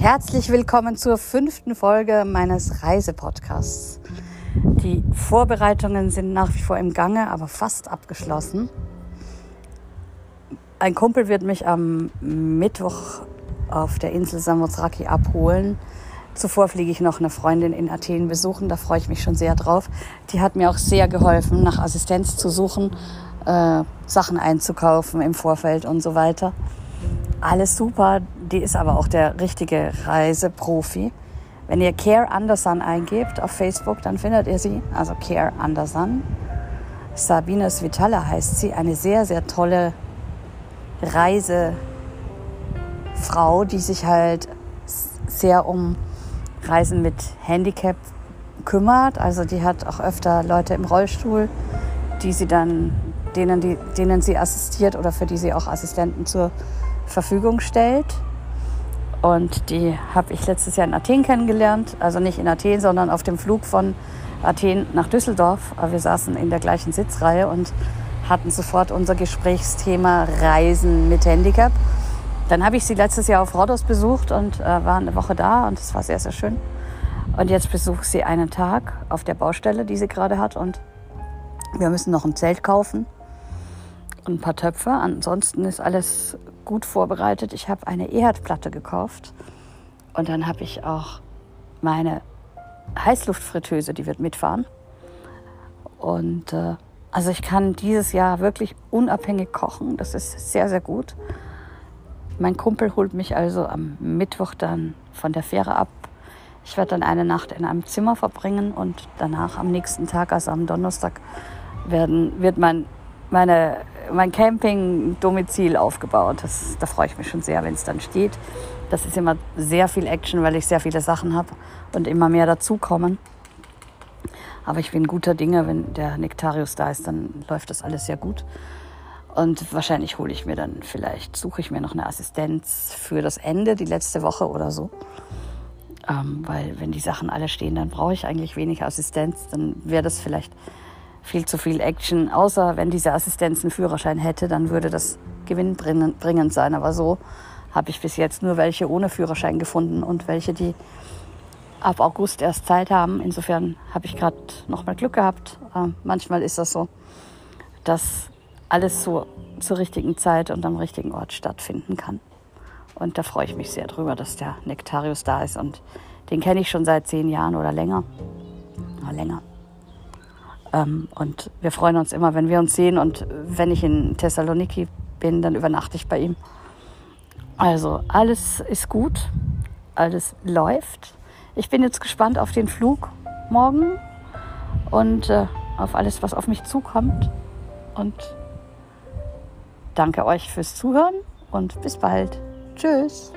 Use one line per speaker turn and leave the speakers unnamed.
Herzlich willkommen zur fünften Folge meines Reisepodcasts. Die Vorbereitungen sind nach wie vor im Gange, aber fast abgeschlossen. Ein Kumpel wird mich am Mittwoch auf der Insel Samothraki abholen. Zuvor fliege ich noch eine Freundin in Athen besuchen. Da freue ich mich schon sehr drauf. Die hat mir auch sehr geholfen, nach Assistenz zu suchen, äh, Sachen einzukaufen im Vorfeld und so weiter. Alles super. Die ist aber auch der richtige Reiseprofi. Wenn ihr Care Anderson eingebt auf Facebook, dann findet ihr sie. Also Care Anderson. Sabine Svitala heißt sie. Eine sehr, sehr tolle Reisefrau, die sich halt sehr um Reisen mit Handicap kümmert. Also die hat auch öfter Leute im Rollstuhl, die sie dann, denen, die, denen sie assistiert oder für die sie auch Assistenten zur Verfügung stellt. Und die habe ich letztes Jahr in Athen kennengelernt. Also nicht in Athen, sondern auf dem Flug von Athen nach Düsseldorf. Aber wir saßen in der gleichen Sitzreihe und hatten sofort unser Gesprächsthema Reisen mit Handicap. Dann habe ich sie letztes Jahr auf Rhodos besucht und äh, war eine Woche da und es war sehr, sehr schön. Und jetzt besuche ich sie einen Tag auf der Baustelle, die sie gerade hat und wir müssen noch ein Zelt kaufen und ein paar Töpfe. Ansonsten ist alles gut vorbereitet. Ich habe eine E-Herdplatte gekauft und dann habe ich auch meine Heißluftfritteuse, die wird mitfahren. Und äh, also ich kann dieses Jahr wirklich unabhängig kochen. Das ist sehr, sehr gut. Mein Kumpel holt mich also am Mittwoch dann von der Fähre ab. Ich werde dann eine Nacht in einem Zimmer verbringen und danach am nächsten Tag, also am Donnerstag, werden, wird mein, meine, mein Camping-Domizil aufgebaut. Das, da freue ich mich schon sehr, wenn es dann steht. Das ist immer sehr viel Action, weil ich sehr viele Sachen habe und immer mehr dazukommen. Aber ich bin guter Dinge, wenn der Nektarius da ist, dann läuft das alles sehr gut. Und wahrscheinlich hole ich mir dann vielleicht, suche ich mir noch eine Assistenz für das Ende, die letzte Woche oder so. Ähm, weil wenn die Sachen alle stehen, dann brauche ich eigentlich wenig Assistenz. Dann wäre das vielleicht viel zu viel Action. Außer wenn diese Assistenz einen Führerschein hätte, dann würde das gewinnbringend sein. Aber so habe ich bis jetzt nur welche ohne Führerschein gefunden und welche, die ab August erst Zeit haben. Insofern habe ich gerade noch mal Glück gehabt. Äh, manchmal ist das so, dass alles so zur richtigen Zeit und am richtigen Ort stattfinden kann. Und da freue ich mich sehr drüber, dass der Nektarius da ist. Und den kenne ich schon seit zehn Jahren oder länger. Oder länger. Ähm, und wir freuen uns immer, wenn wir uns sehen. Und wenn ich in Thessaloniki bin, dann übernachte ich bei ihm. Also alles ist gut, alles läuft. Ich bin jetzt gespannt auf den Flug morgen und äh, auf alles, was auf mich zukommt. Und Danke euch fürs Zuhören und bis bald. Tschüss.